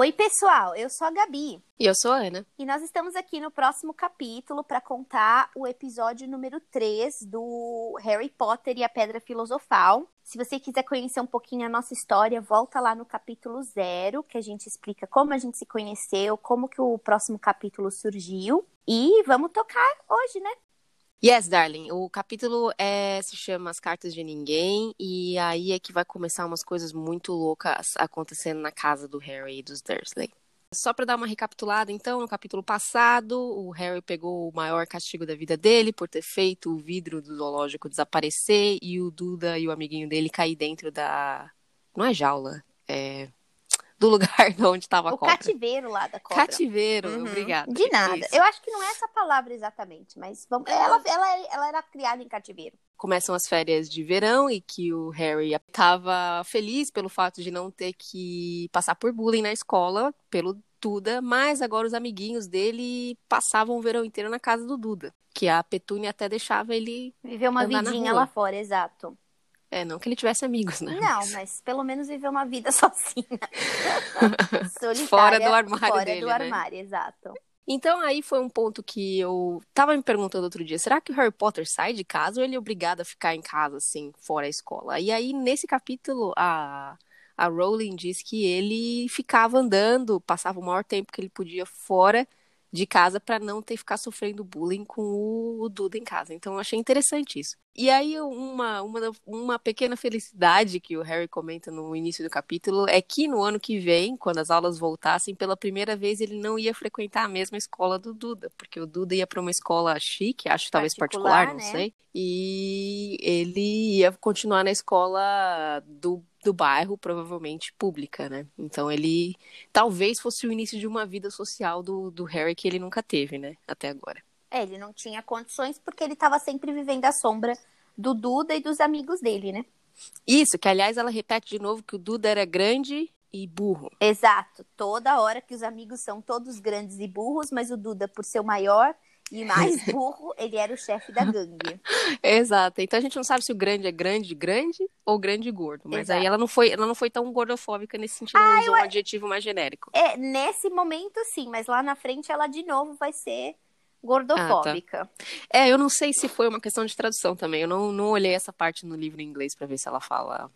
Oi, pessoal, eu sou a Gabi. E eu sou a Ana. E nós estamos aqui no próximo capítulo para contar o episódio número 3 do Harry Potter e a Pedra Filosofal. Se você quiser conhecer um pouquinho a nossa história, volta lá no capítulo 0, que a gente explica como a gente se conheceu, como que o próximo capítulo surgiu. E vamos tocar hoje, né? Yes, darling. O capítulo é, se chama As Cartas de Ninguém, e aí é que vai começar umas coisas muito loucas acontecendo na casa do Harry e dos Dursley. Só para dar uma recapitulada, então, no capítulo passado, o Harry pegou o maior castigo da vida dele por ter feito o vidro do zoológico desaparecer e o Duda e o amiguinho dele cair dentro da. Não é jaula, é do lugar onde estava a o cobra. cativeiro lá da cobra. Cativeiro, Uhum. obrigada. De nada. Isso. Eu acho que não é essa palavra exatamente, mas vamos... ela, ela, ela era criada em cativeiro. Começam as férias de verão e que o Harry estava feliz pelo fato de não ter que passar por bullying na escola pelo Duda, mas agora os amiguinhos dele passavam o verão inteiro na casa do Duda, que a Petúnia até deixava ele. Viveu uma Andar na vidinha rua. lá fora, exato. É, não que ele tivesse amigos, né? Não, mas pelo menos viveu uma vida sozinha. Solitária, Fora do armário fora dele, do né? armário, exato. Então aí foi um ponto que eu tava me perguntando outro dia, será que o Harry Potter sai de casa ou ele é obrigado a ficar em casa, assim, fora a escola? E aí, nesse capítulo, a, a Rowling diz que ele ficava andando, passava o maior tempo que ele podia fora de casa para não ter que ficar sofrendo bullying com o, Duda em casa. Então eu achei interessante isso. E aí uma, uma, uma pequena felicidade que o Harry comenta no início do capítulo é que no ano que vem, quando as aulas voltassem, pela primeira vez ele não ia frequentar a mesma escola do Duda, porque o Duda ia para uma escola chique, acho talvez Particular, particular, não né? sei, e ele ia continuar na escola do do bairro, provavelmente pública, né? Então ele talvez fosse o início de uma vida social do, do Harry que ele nunca teve, né? Até agora. É, ele não tinha condições porque ele estava sempre vivendo à sombra do Duda e dos amigos dele, né? Isso, que aliás ela repete de novo que o Duda era grande e burro. Exato. Toda hora que os amigos são todos grandes e burros, mas o Duda, por ser o maior e mais burro, ele era o chefe da gangue. Exato. Então a gente não sabe se o grande é grande, grande ou grande gordo. Mas Exato. aí ela não foi, ela não foi tão gordofóbica nesse sentido, ela usou um adjetivo mais genérico. É, nesse momento sim, mas lá na frente ela de novo vai ser gordofóbica. É, eu não sei se foi uma questão de tradução também. Eu não, não olhei essa parte no livro em inglês pra ver se ela fala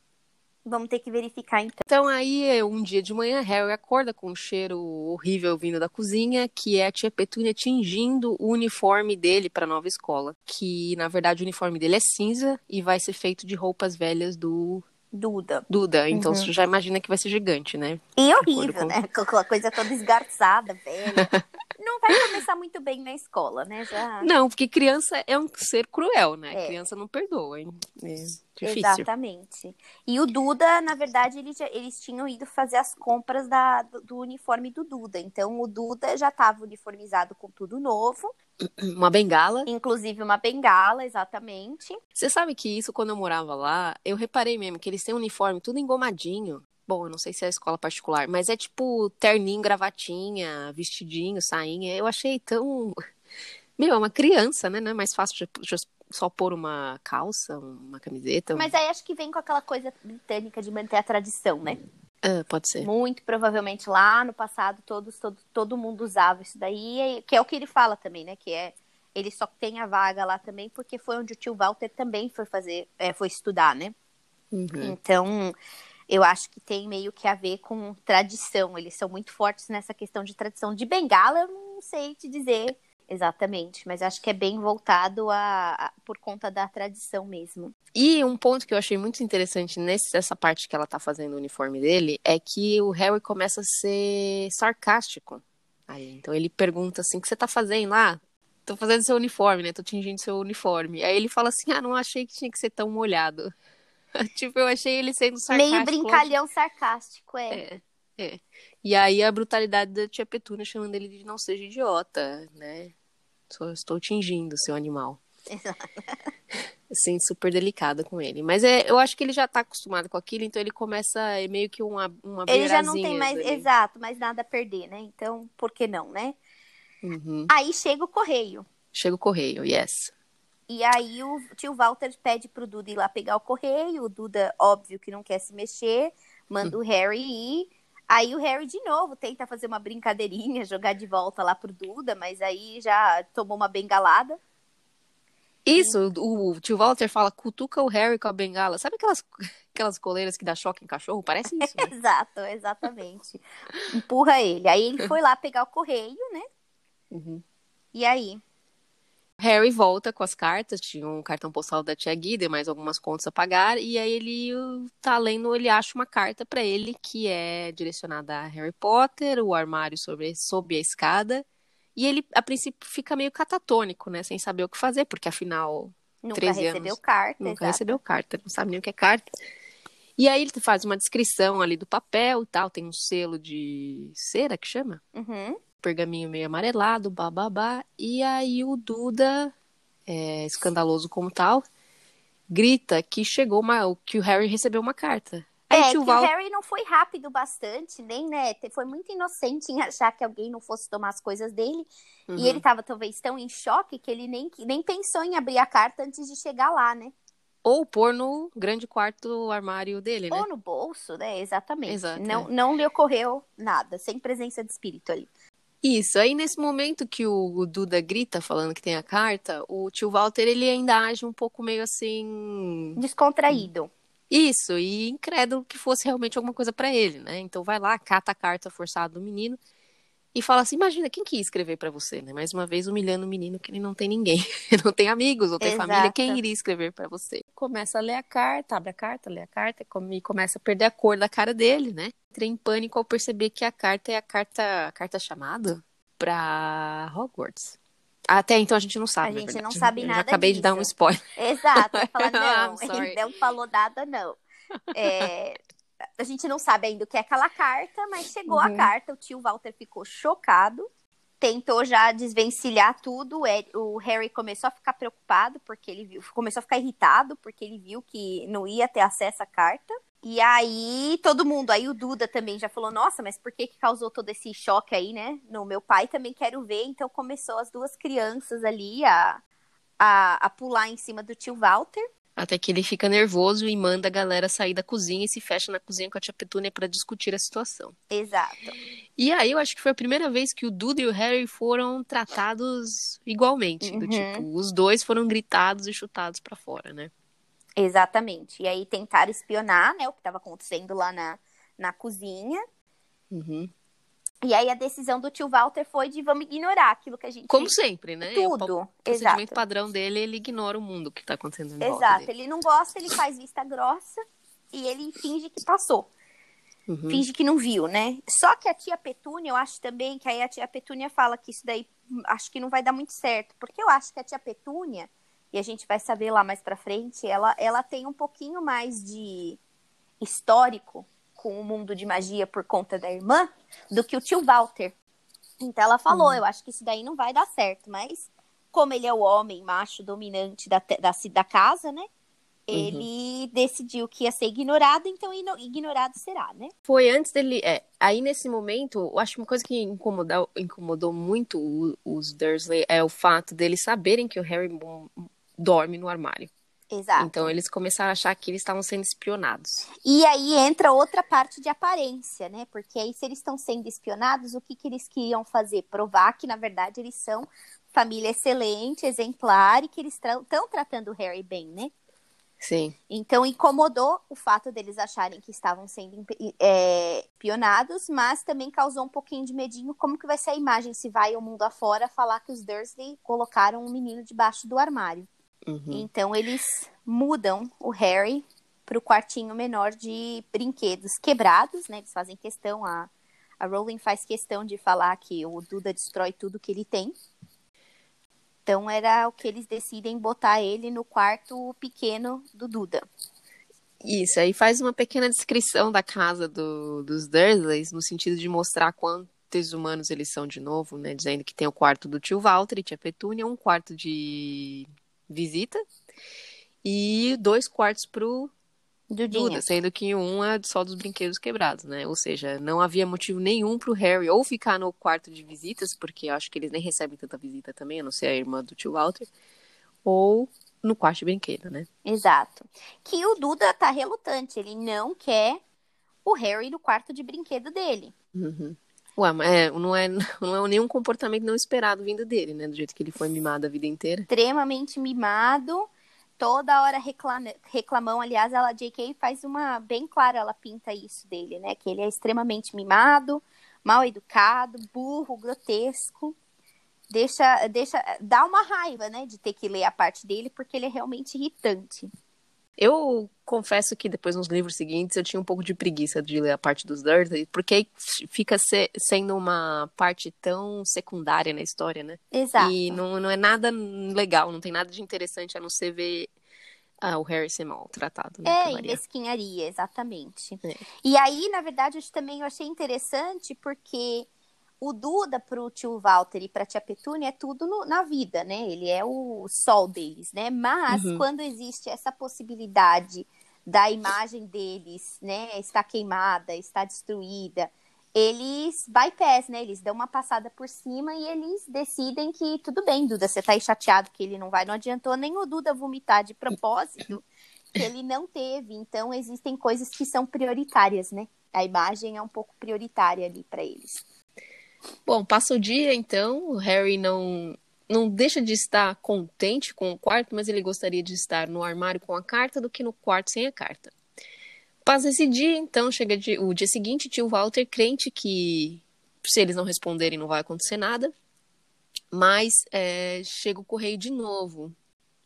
Vamos ter que verificar então. Então aí, um dia de manhã, Harry acorda com um cheiro horrível vindo da cozinha, que é a tia Petúnia tingindo o uniforme dele para nova escola, que na verdade o uniforme dele é cinza e vai ser feito de roupas velhas do Duda. Duda. Então Uhum. você já imagina que vai ser gigante, né? E horrível, com- né? Com aquela coisa toda esgarçada, velha. Não vai começar muito bem na escola, né? Já. Não, porque criança é um ser cruel, né? É. Criança não perdoa, hein? É difícil. Exatamente. E o Duda, na verdade, eles, já- eles tinham ido fazer as compras da, do, do uniforme do Duda. Então, o Duda já estava uniformizado com tudo novo, Uma bengala. inclusive uma bengala, exatamente. Você sabe que isso, quando eu morava lá, eu reparei mesmo que eles têm um uniforme tudo engomadinho. Bom, eu não sei se é escola particular, mas é tipo terninho, gravatinha, vestidinho, sainha. Eu achei tão. Meu, é uma criança, né? Não é mais fácil de- de só pôr uma calça, uma camiseta. Mas aí acho que vem com aquela coisa britânica de manter a tradição, né? Ah, pode ser. Muito provavelmente lá no passado todos, todo, todo mundo usava isso daí, que é o que ele fala também, né? Que é ele só tem a vaga lá também porque foi onde o tio Walter também foi fazer, é, foi estudar, né? Uhum. Então, eu acho que tem meio que a ver com tradição. Eles são muito fortes nessa questão de tradição. De bengala, eu não sei te dizer exatamente, mas acho que é bem voltado a, a- por conta da tradição mesmo. E um ponto que eu achei muito interessante nessa parte que ela tá fazendo o uniforme dele é que o Harry começa a ser sarcástico. Aí, então ele pergunta assim: o que você tá fazendo lá? Tô fazendo seu uniforme, né? Tô tingindo seu uniforme. Aí ele fala assim: ah, não achei que tinha que ser tão molhado. tipo, eu achei ele sendo sarcástico. Meio brincalhão sarcástico, é. É, é. E aí a brutalidade da tia Petúnia chamando ele de não seja idiota, né? Só estou tingindo seu animal. assim, super delicada com ele. Mas é, eu acho que ele já tá acostumado com aquilo, então ele começa é meio que uma, uma Ele já não tem mais, exato, mais nada a perder, né? Então, por que não, né? Uhum. Aí chega o correio. Chega o correio, yes. E aí o tio Walter pede pro Duda ir lá pegar o correio. O Duda, óbvio que não quer se mexer, manda o Harry ir. Aí o Harry de novo tenta fazer uma brincadeirinha, jogar de volta lá pro Duda, mas aí já tomou uma bengalada. Isso, o, o tio Walter fala, cutuca o Harry com a bengala. Sabe aquelas, aquelas coleiras que dá choque em cachorro? Parece isso, né? Exato, exatamente. Empurra ele. Aí ele foi lá pegar o correio, né? Uhum. E aí? Harry volta com as cartas, tinha um cartão postal da tia Guida e mais algumas contas a pagar, e aí ele tá lendo, ele acha uma carta para ele que é direcionada a Harry Potter, o armário sobre, sob a escada, e ele a princípio fica meio catatônico, né, sem saber o que fazer, porque afinal Nunca 13 recebeu anos, carta. nunca exato. recebeu carta, não sabe nem o que é carta. E aí ele faz uma descrição ali do papel e tal, tem um selo de cera que chama? Uhum. Pergaminho meio amarelado, bababá. E aí o Duda, é, escandaloso como tal, grita que chegou uma, que o Harry recebeu uma carta. Aí É, o que tio o Val... Harry não foi rápido bastante, nem, né? Foi muito inocente em achar que alguém não fosse tomar as coisas dele. Uhum. E ele tava talvez tão em choque que ele nem, nem pensou em abrir a carta antes de chegar lá, né? Ou pôr no grande quarto armário dele, né? Ou no bolso, né? Exatamente. Exato, não, é. não lhe ocorreu nada, sem presença de espírito ali. Isso, aí nesse momento que o, Duda grita falando que tem a carta, o tio Walter ele ainda age um pouco meio assim. Descontraído. Isso, e incrédulo que fosse realmente alguma coisa pra ele, né? Então vai lá, cata a carta forçada do menino e fala assim: imagina, quem que ia escrever pra você, né? Mais uma vez humilhando o menino que ele não tem ninguém, não tem amigos, não tem Exato. família, quem iria escrever pra você? Começa a ler a carta, abre a carta, lê a carta e começa a perder a cor da cara dele, né? Entrei em pânico ao perceber que a carta é a carta, a carta chamada pra Hogwarts. Até então a gente não sabe. A gente não sabe Eu nada Já acabei de dar um disso. spoiler. Exato. Falar, não, I'm sorry. ele não falou nada, não. É, a gente não sabe ainda o que é aquela carta, mas chegou a Uhum. carta, o tio Walter ficou chocado, tentou já desvencilhar tudo, o Harry começou a ficar preocupado, porque ele viu, começou a ficar irritado, porque ele viu que não ia ter acesso à carta. E aí, todo mundo, aí o Duda também já falou, nossa, mas por que que causou todo esse choque aí, né? No meu pai também quero ver, então começou as duas crianças ali a, a, a pular em cima do tio Walter. Até que ele fica nervoso e manda a galera sair da cozinha e se fecha na cozinha com a tia Petúnia pra discutir a situação. Exato. E aí eu acho que foi a primeira vez que o Duda e o Harry foram tratados igualmente. Do Uhum. tipo, os dois foram gritados e chutados pra fora, né? Exatamente. E aí tentaram espionar, né, o que estava acontecendo lá na, na cozinha. Uhum. E aí a decisão do tio Walter foi de vamos ignorar aquilo que a gente Como sempre, né? O tudo. pa- procedimento padrão dele, ele ignora o mundo que tá acontecendo em Exato. Ele não gosta, ele faz vista grossa e ele finge que passou. Uhum. Finge que não viu, né? Só que a tia Petúnia, eu acho também que aí a tia Petúnia fala que isso daí hum, acho que não vai dar muito certo, porque eu acho que a tia Petúnia, e a gente vai saber lá mais pra frente, ela ela tem um pouquinho mais de histórico com o mundo de magia por conta da irmã do que o tio Walter. Então ela falou, Uhum. eu acho que isso daí não vai dar certo, mas como ele é o homem macho dominante da, da, da casa, né? Ele decidiu que ia ser ignorado, então ignorado será, né? Foi antes dele. É, aí nesse momento, eu acho que uma coisa que incomodou, incomodou muito o- os Dursley é o fato deles saberem que o Harry hum, dorme no armário. Exato. Então eles começaram a achar que eles estavam sendo espionados. E aí entra outra parte de aparência, né? Porque aí, se eles estão sendo espionados, o que, que eles queriam fazer? Provar que, na verdade, eles são família excelente, exemplar, e que eles estão tratando o Harry bem, né? Sim. Então incomodou o fato deles acharem que estavam sendo é, espionados, mas também causou um pouquinho de medinho como que vai ser a imagem se vai ao mundo afora falar que os Dursley colocaram um menino debaixo do armário. Uhum. Então eles mudam o Harry para o quartinho menor de brinquedos quebrados, né? Eles fazem questão, a, a Rowling faz questão de falar que o Duda destrói tudo que ele tem. Então era o que eles decidem botar ele no quarto pequeno do Duda. Isso, aí faz uma pequena descrição da casa do- dos Dursleys, no sentido de mostrar quantos humanos eles são de novo, né? Dizendo que tem o quarto do tio Walter e tia Petúnia, um quarto de visita e dois quartos pro Dudinha. Duda, sendo que um é só dos brinquedos quebrados, né? Ou seja, não havia motivo nenhum pro Harry ou ficar no quarto de visitas, porque eu acho que eles nem recebem tanta visita também, a não ser a irmã do tio Walter, ou no quarto de brinquedo, né? Exato. Que o Duda tá relutante, ele não quer o Harry no quarto de brinquedo dele. Uhum. Ué, é, não, é, não é nenhum comportamento não esperado vindo dele, né? Do jeito que ele foi mimado a vida inteira. Extremamente mimado, toda hora reclama, reclamão. Aliás, ela, J.K. faz uma bem clara, ela pinta isso dele, né? Que ele é extremamente mimado, mal educado, burro, grotesco. Deixa, deixa, dá uma raiva, né, de ter que ler a parte dele, porque ele é realmente irritante. Eu confesso que depois nos livros seguintes eu tinha um pouco de preguiça de ler a parte dos Dursley, porque fica se, sendo uma parte tão secundária na história, né? Exato. E não, não é nada legal, não tem nada de interessante a não ser ver ah, o Harry ser maltratado. Né, é, em mesquinharia, exatamente. É. E aí, na verdade, eu também achei interessante porque o Duda pro tio Walter e pra tia Petúnia é tudo no, na vida, né? Ele é o sol deles, né? Mas uhum. quando existe essa possibilidade da imagem deles, né, está queimada, está destruída, eles bypass, né? Eles dão uma passada por cima e eles decidem que tudo bem, Duda, você tá aí chateado que ele não vai, não adiantou nem o Duda vomitar de propósito, que ele não teve. Então existem coisas que são prioritárias, né? A imagem é um pouco prioritária ali para eles. Bom, passa o dia, então, o Harry não não deixa de estar contente com o quarto, mas ele gostaria de estar no armário com a carta do que no quarto sem a carta. Passa esse dia, então, chega o dia seguinte, tio Walter crente que se eles não responderem não vai acontecer nada, mas é, chega o correio de novo,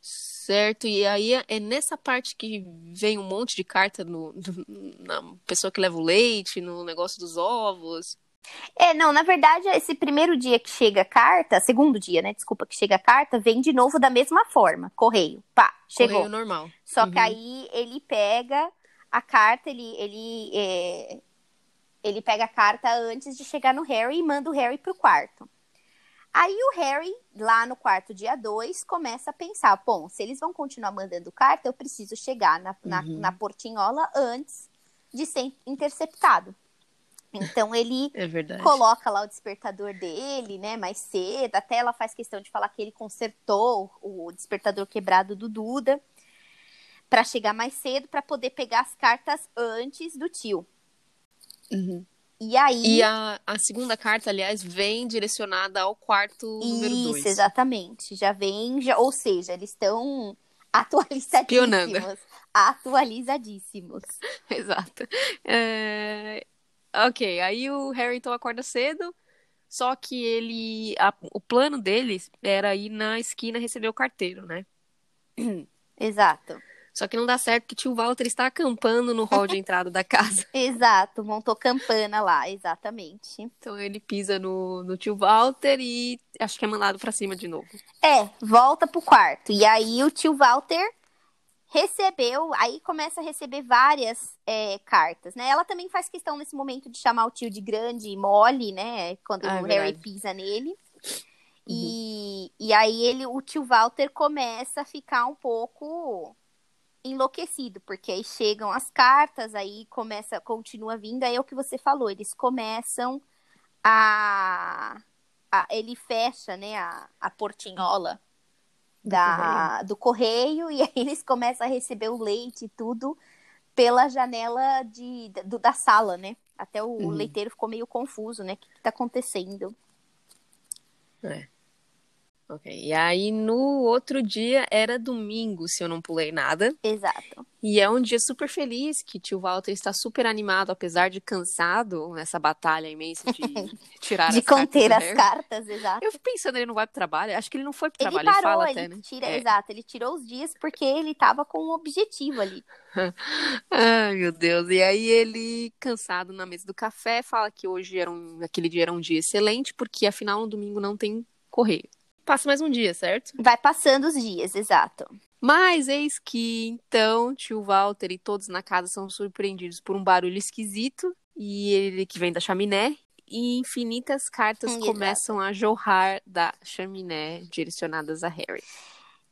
certo? E aí é nessa parte que vem um monte de carta no, no, na pessoa que leva o leite, no negócio dos ovos. É, não, na verdade, esse primeiro dia que chega a carta, segundo dia, né? Desculpa, que chega a carta, vem de novo da mesma forma. Correio. Pá, chegou. Correio normal. Só uhum. que aí ele pega a carta, ele, ele, é, ele pega a carta antes de chegar no Harry e manda o Harry pro quarto. Aí o Harry, lá no quarto dia 2, começa a pensar: bom, se eles vão continuar mandando carta, eu preciso chegar na, na, uhum. na portinhola antes de ser interceptado. Então ele é coloca lá o despertador dele, né, mais cedo. Até ela faz questão de falar que ele consertou o despertador quebrado do Duda para chegar mais cedo para poder pegar as cartas antes do tio. Uhum. E aí. E a, a segunda carta, aliás, vem direcionada ao quarto número 2. Isso, exatamente. Já vem, já, ou seja, eles estão atualizadíssimos. Espionando. Atualizadíssimos. Exato. É, Ok, aí o Harry então acorda cedo, só que ele. A, o plano dele era ir na esquina receber o carteiro, né? Exato. Só que não dá certo que tio Walter está acampando no hall de entrada da casa. Exato, montou campana lá, exatamente. Então ele pisa no, no tio Walter e acho que é mandado para cima de novo. É, volta pro quarto. E aí o tio Walter recebeu, aí começa a receber várias é, cartas, né? Ela também faz questão nesse momento de chamar o tio de grande e mole, né? Quando ah, o é Harry pisa nele. Uhum. E, e aí ele, o tio Walter começa a ficar um pouco enlouquecido, porque aí chegam as cartas, aí começa, continua vindo, aí é o que você falou, eles começam a, a ele fecha, né, a, a portinhola da, correio. do correio e aí eles começam a receber o leite e tudo pela janela de, do, da sala, né? Até o uhum. leiteiro ficou meio confuso, né? O que, que tá acontecendo? É. Ok. E aí no outro dia era domingo, se eu não pulei nada. Exato. E é um dia super feliz que tio Walter está super animado, apesar de cansado nessa batalha imensa de tirar de as conter cartas as cartas, exato. Eu fico pensando, ele não vai pro trabalho. Acho que ele não foi pro ele trabalho, parou, ele fala ele até, né? Tira, é. Exato, ele tirou os dias porque ele tava com um objetivo ali. Ai, meu Deus. E aí ele, cansado na mesa do café, fala que hoje era um, aquele dia era um dia excelente, porque afinal no domingo não tem correio. Passa mais um dia, certo? Vai passando os dias, exato. Mas eis que então tio Walter e todos na casa são surpreendidos por um barulho esquisito e ele que vem da chaminé e infinitas cartas hum, começam a jorrar da chaminé direcionadas a Harry.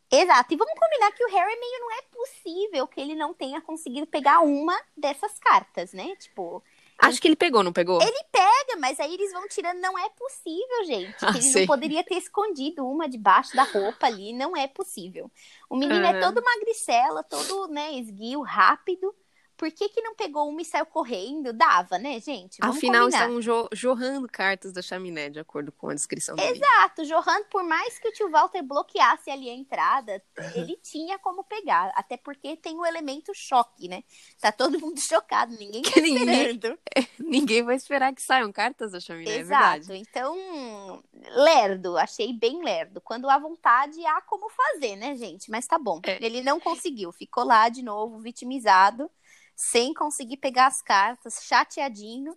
Exato. E vamos combinar que o Harry meio não é possível que ele não tenha conseguido pegar uma dessas cartas, né? Tipo, Acho que ele pegou, não pegou? Ele pega, mas aí eles vão tirando. Não é possível, gente. Ah, ele sei. não poderia ter escondido uma debaixo da roupa ali. Não é possível. O menino é todo magricela, todo, né, esguio, rápido. Por que, que não pegou uma e saiu correndo? Dava, né, gente? Vamos Afinal, combinar. estavam jo jorrando cartas da chaminé, de acordo com a descrição dele. Exato, Johan, por mais que o tio Walter bloqueasse ali a entrada, ele tinha como pegar. Até porque tem o elemento choque, né? Tá todo mundo chocado, ninguém tá ninguém- esperando. Ninguém vai esperar que saiam cartas da chaminé, é Exato. verdade. Então, lerdo, achei bem lerdo. Quando há vontade, há como fazer, né, gente? Mas tá bom. É. Ele não conseguiu, ficou lá de novo, vitimizado, sem conseguir pegar as cartas, chateadinho.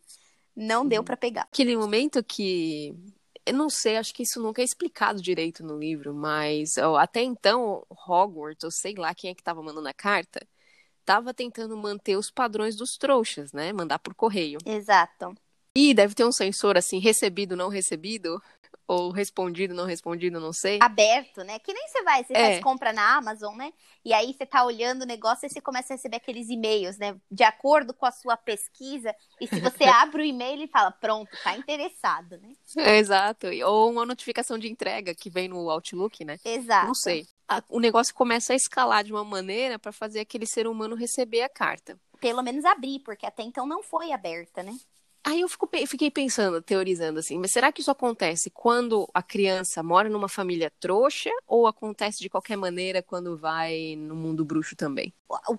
Não Uhum. deu pra pegar. Aquele momento que. Eu não sei, acho que isso nunca é explicado direito no livro, mas ó, até então, Hogwarts, ou sei lá quem é que tava mandando a carta, tava tentando manter os padrões dos trouxas, né? Mandar por correio. Exato. E deve ter um sensor assim, recebido, não recebido, ou respondido, não respondido, não sei. aberto, né? Que nem você vai, você É. faz compra na Amazon, né? E aí você tá olhando o negócio e você começa a receber aqueles e-mails, né? De acordo com a sua pesquisa. E se você abre o e-mail e fala, pronto, tá interessado, né? É, exato. Ou uma notificação de entrega que vem no Outlook, né? Exato. Não sei. O negócio começa a escalar de uma maneira para fazer aquele ser humano receber a carta. Pelo menos abrir, porque até então não foi aberta, né? Aí eu fico fiquei pensando, teorizando assim, mas será que isso acontece quando a criança mora numa família trouxa ou acontece de qualquer maneira quando vai no mundo bruxo também?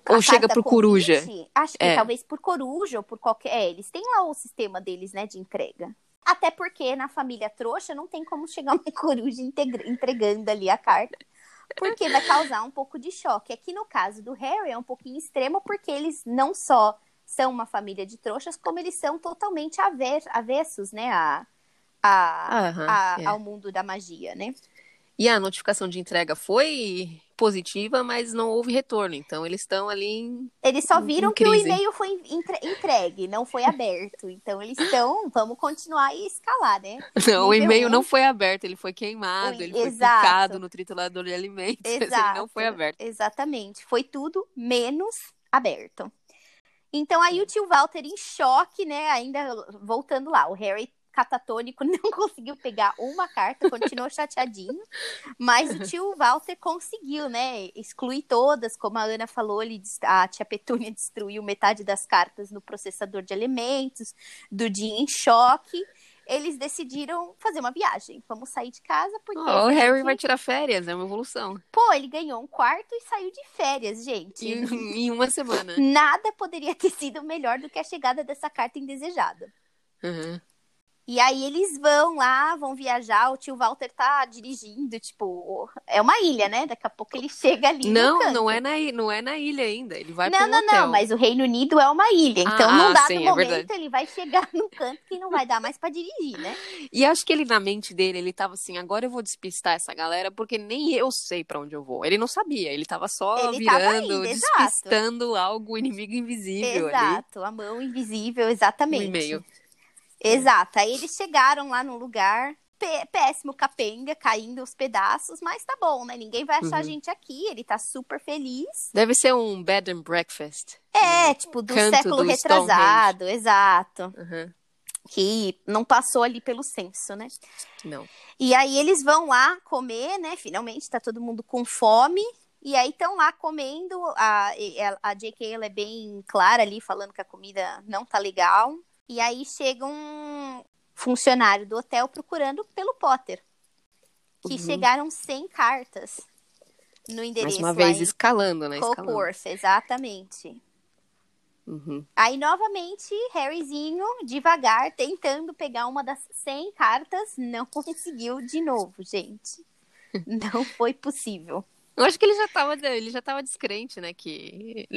Ou chega pro coruja. convite, Acho que É. talvez por coruja ou por qualquer. É, eles têm lá o sistema deles, né, de entrega. Até porque na família trouxa não tem como chegar uma coruja integra- entregando ali a carta. Porque vai causar um pouco de choque. Aqui no caso do Harry é um pouquinho extremo, porque eles não só são uma família de trouxas, como eles são totalmente aver- avessos, né, a, a, Aham, a- é. ao mundo da magia, né? E a notificação de entrega foi positiva, mas não houve retorno. Então eles estão ali em... Eles só viram que o e-mail foi entre- entregue, não foi aberto. Então eles estão, vamos continuar e escalar, né? Não, o e-mail um. não foi aberto, ele foi queimado, O- ele foi exato. picado no triturador de alimentos, Exato. ele não foi aberto. Exatamente. Foi tudo menos aberto. Então aí o tio Walter em choque, né? Ainda voltando lá, o Harry catatônico não conseguiu pegar uma carta, continuou chateadinho, mas o tio Walter conseguiu, né? Excluir todas, como a Ana falou, ele, a tia Petúnia destruiu metade das cartas no processador de elementos, do dia em choque. Eles decidiram fazer uma viagem. Vamos sair de casa porque Ó, o a Harry vai tirar férias, é uma evolução. Pô, ele ganhou um quarto e saiu de férias, gente. Em, em uma semana. Nada poderia ter sido melhor do que a chegada dessa carta indesejada. Uhum. E aí eles vão lá, vão viajar, o tio Walter tá dirigindo, tipo, é uma ilha, né? Daqui a pouco ele chega ali. no Não, não é, na, não é na ilha ainda. Ele vai Não, para não, hotel. não, mas o Reino Unido é uma ilha. Então, Ah, num dado sim, é momento, verdade. ele vai chegar no canto que não vai dar mais pra dirigir, né? E acho que ele, na mente dele, ele tava assim, agora eu vou despistar essa galera, porque nem eu sei pra onde eu vou. Ele não sabia, ele tava só Ele tava virando, indo, exato. despistando algo inimigo invisível ali. Exato, a mão invisível, No exatamente. e-mail. Exato. Aí eles chegaram lá num lugar pé- péssimo, capenga, caindo os pedaços, mas tá bom, né? Ninguém vai achar a Uhum. gente aqui. Ele tá super feliz. Deve ser um bed and breakfast. É, tipo, do século do retrasado, exato. Uhum. Que não passou ali pelo censo, né? Não. E aí eles vão lá comer, né? Finalmente tá todo mundo com fome. E aí estão lá comendo. A, a JK ela é bem clara ali, falando que a comida não tá legal. E aí chega um funcionário do hotel procurando pelo Potter. Que Uhum. chegaram 100 cartas no Mais endereço uma lá vez, escalando, né? Coworth, exatamente. Uhum. Aí, novamente, Harryzinho, devagar, tentando pegar uma das 100 cartas, não conseguiu de novo, gente. Não foi possível. Eu acho que ele já tava, ele já tava descrente, né? Que.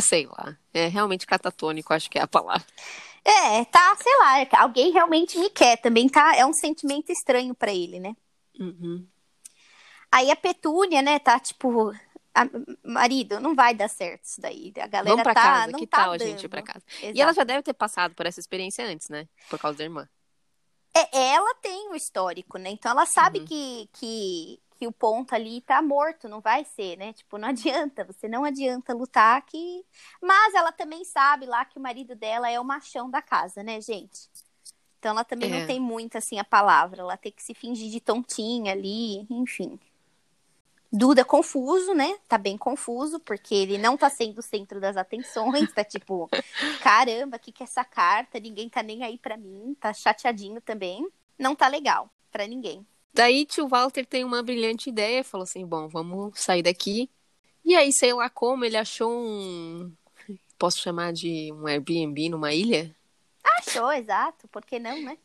Sei lá. É realmente catatônico, acho que é a palavra. É, tá, sei lá, alguém realmente me quer também, tá? É um sentimento estranho pra ele, né? Uhum. Aí a Petúnia, né, tá tipo, a- marido, não vai dar certo isso daí. A galera Vamos pra tá, casa, não que tá tal a dando. gente ir pra casa? E Exato. ela já deve ter passado por essa experiência antes, né? Por causa da irmã. É, ela tem o histórico, né? Então ela sabe Uhum. que, que, que o ponto ali tá morto, não vai ser, né? Tipo, não adianta, você não adianta lutar que. Mas ela também sabe lá que o marido dela é o machão da casa, né, gente? Então ela também É. não tem muito assim a palavra, ela tem que se fingir de tontinha ali, enfim. Duda confuso, né? Tá bem confuso, porque ele não tá sendo o centro das atenções, tá tipo, caramba, o que, que é essa carta? Ninguém tá nem aí pra mim, tá chateadinho também. Não tá legal pra ninguém. Daí tio Walter tem uma brilhante ideia, falou assim: bom, vamos sair daqui. E aí, sei lá como, ele achou um. Posso chamar de um Airbnb numa ilha? Achou, exato, por que não, né?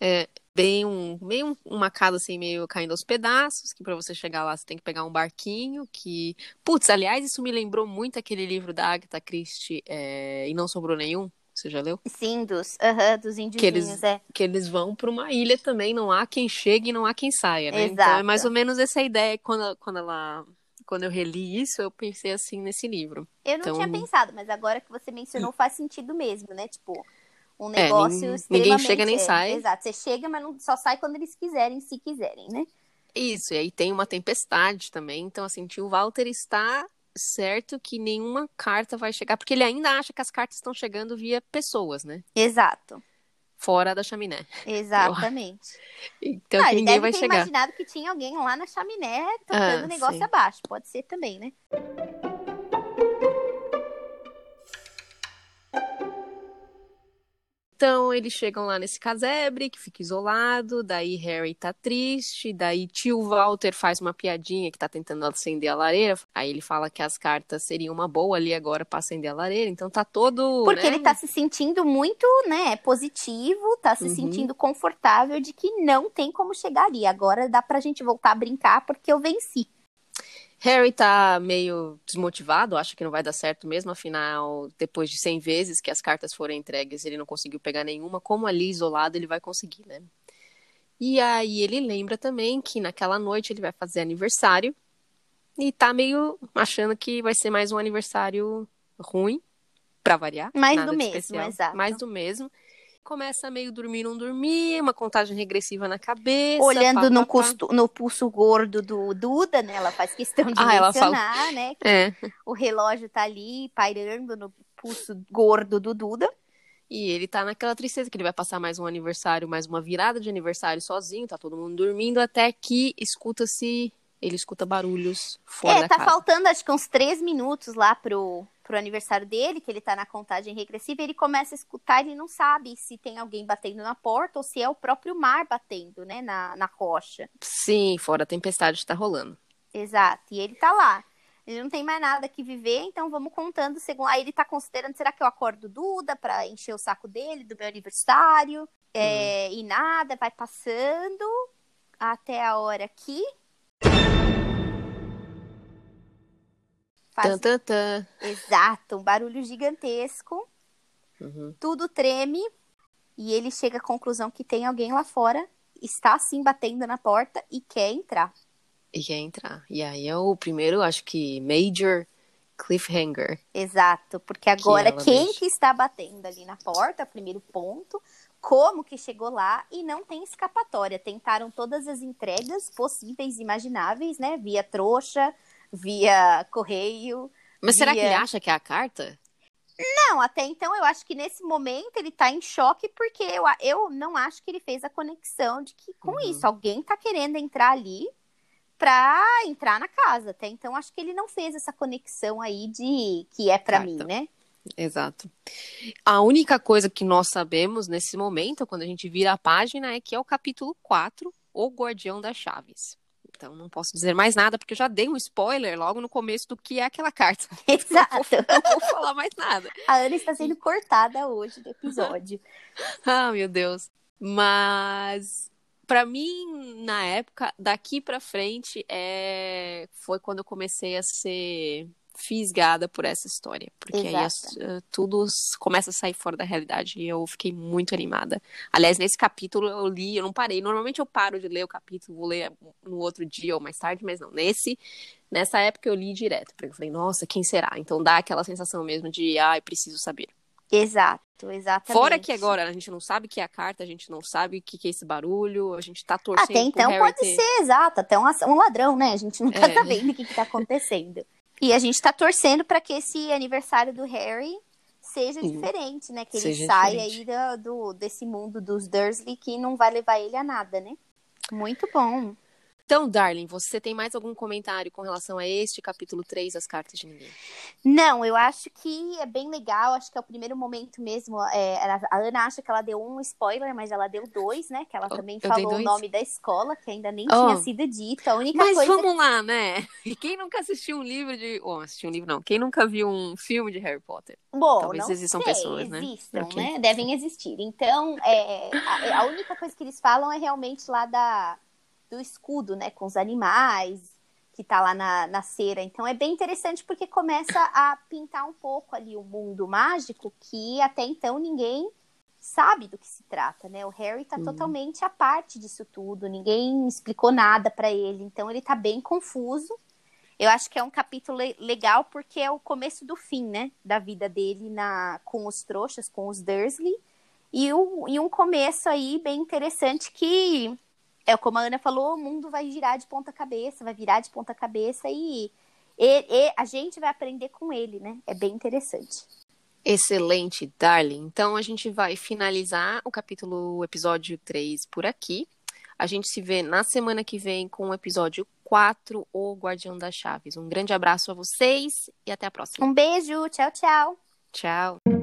É, bem um, meio uma casa assim, meio caindo aos pedaços, que para você chegar lá você tem que pegar um barquinho, que... Putz, aliás, isso me lembrou muito aquele livro da Agatha Christie, é... E Não Sobrou Nenhum, você já leu? Sim, dos, uh -huh, dos índiozinhos, que eles, é. Que eles vão para uma ilha também, não há quem chegue e não há quem saia, né? Exato. Então é mais ou menos essa ideia, quando, quando ela... Quando eu reli isso, eu pensei assim nesse livro. Eu não Então- tinha pensado, mas agora que você mencionou faz sentido mesmo, né? Tipo, um É, negócio nin- extremamente... ninguém chega nem é, sai. Exato, você chega, mas não, só sai quando eles quiserem, se quiserem, né? Isso, e aí tem uma tempestade também. Então, assim, tio Walter está certo que nenhuma carta vai chegar, porque ele ainda acha que as cartas estão chegando via pessoas, né? Exato, Fora da chaminé. exatamente. Então Ah, que ele ninguém vai chegar. imaginado que tinha alguém lá na chaminé tocando Ah, o negócio sim. abaixo. Pode ser também, né? Então eles chegam lá nesse casebre que fica isolado, daí Harry tá triste, daí tio Walter faz uma piadinha que tá tentando acender a lareira, aí ele fala que as cartas seriam uma boa ali agora pra acender a lareira, então tá todo, Porque né? ele tá se sentindo muito, né, positivo, tá se Uhum. sentindo confortável de que não tem como chegar ali. Agora dá pra gente voltar a brincar porque eu venci. Harry tá meio desmotivado, acha que não vai dar certo mesmo, afinal, depois de 100 vezes que as cartas foram entregues, ele não conseguiu pegar nenhuma, como ali isolado ele vai conseguir, né? E aí ele lembra também que naquela noite ele vai fazer aniversário e tá meio achando que vai ser mais um aniversário ruim, pra variar. Mais do mesmo, especial, exato. Mais do mesmo. Começa meio dormir, não dormir, uma contagem regressiva na cabeça. Olhando pá, no, pá, pá. custo- no pulso gordo do Duda, né? Ela faz questão de Ah, ela fala- mencionar, né? É, o relógio tá ali pairando no pulso gordo do Duda. E ele tá naquela tristeza que ele vai passar mais um aniversário, mais uma virada de aniversário sozinho, tá todo mundo dormindo, até que escuta-se, ele escuta barulhos fora é, da tá casa. faltando acho que uns três minutos lá pro, pro aniversário dele, que ele tá na contagem regressiva, e ele começa a escutar, ele não sabe se tem alguém batendo na porta ou se é o próprio mar batendo, né, na, na rocha. Sim, fora a tempestade tá rolando. Exato, e ele tá lá. Ele não tem mais nada que viver, então vamos contando. Segundo... Aí ele tá considerando, será que eu acordo Duda pra encher o saco dele do meu aniversário? É, E nada, vai passando até a hora que... Faz Tan, tan. Exato, um barulho gigantesco, Uhum. tudo treme e ele chega à conclusão que tem alguém lá fora, está assim batendo na porta e quer entrar. E quer entrar. E aí é o primeiro, acho que, major cliffhanger. Exato, porque agora ela quem deixa. que está batendo ali na porta, primeiro ponto, como que chegou lá e não tem escapatória. Tentaram todas as entregas possíveis e imagináveis, né? Via trouxa, via correio. Mas será que Via- ele acha que é a carta? Não, até então eu acho que nesse momento ele tá em choque porque eu, eu não acho que ele fez a conexão de que com Uhum. isso alguém tá querendo entrar ali pra entrar na casa. Até então acho que ele não fez essa conexão aí de que é pra Carta. mim, né? Exato. A única coisa que nós sabemos nesse momento, quando a gente vira a página, é que é o capítulo 4, O Guardião das Chaves. Então não posso dizer mais nada, porque eu já dei um spoiler logo no começo do que é aquela carta. Exato. Não vou falar mais nada. A Ana está sendo cortada hoje do episódio. Ah, meu Deus. Mas pra mim, na época, daqui pra frente, é... foi quando eu comecei a ser fisgada por essa história. Porque aí as- eh, tudo começa a sair fora da realidade e eu fiquei muito animada. Aliás, nesse capítulo eu li, eu não parei. Normalmente eu paro de ler o capítulo, vou ler no outro dia ou mais tarde, mas não. Nesse, nessa época eu li direto. Porque eu falei, nossa, quem será? Então dá aquela sensação mesmo de, ai, preciso saber. Exato, exatamente. Fora que agora a gente não sabe o que é a carta, a gente não sabe o que que é esse barulho, a gente tá torcendo Até então pode ter... ser, exato, até um, um ladrão, né? A gente não tá É. sabendo o que, que tá acontecendo. E a gente tá torcendo pra que esse aniversário do Harry seja Sim. diferente, né? Que ele Seja saia diferente. aí do, do- desse mundo dos Dursley que não vai levar ele a nada, né? Muito bom. Então, Darling, você tem mais algum comentário com relação a este capítulo 3, As Cartas de Ninguém? Não, eu acho que é bem legal. Acho que é o primeiro momento mesmo. É, a Ana acha que ela deu um spoiler, mas ela deu dois, né? Que ela também eu falou o nome da escola, que ainda nem oh. tinha sido dito. A única mas coisa. vamos lá, né? E quem nunca assistiu um livro de. Oh, assistiu um livro, não. Quem nunca viu um filme de Harry Potter? Bom, Talvez existam sei, pessoas, né? Existam, okay. né? Devem existir. Então, é, a, a única coisa que eles falam é realmente lá da do escudo, né, com os animais, que tá lá na, na cera. Então é bem interessante porque começa a pintar um pouco ali o mundo mágico que até então ninguém sabe do que se trata, né? O Harry tá uhum. totalmente à parte disso tudo, ninguém explicou nada para ele, então ele tá bem confuso. Eu acho que é um capítulo legal porque é o começo do fim, né, da vida dele na com os trouxas, com os Dursley. E, o, e um começo aí bem interessante que é como a Ana falou, o mundo vai girar de ponta cabeça, vai virar de ponta cabeça e, e, e, a gente vai aprender com ele, né? É bem interessante. Excelente, Darling. Então a gente vai finalizar o capítulo, o episódio 3 por aqui. A gente se vê na semana que vem com o episódio 4, O Guardião das Chaves. Um grande abraço a vocês e até a próxima. Um beijo, tchau, tchau. Tchau.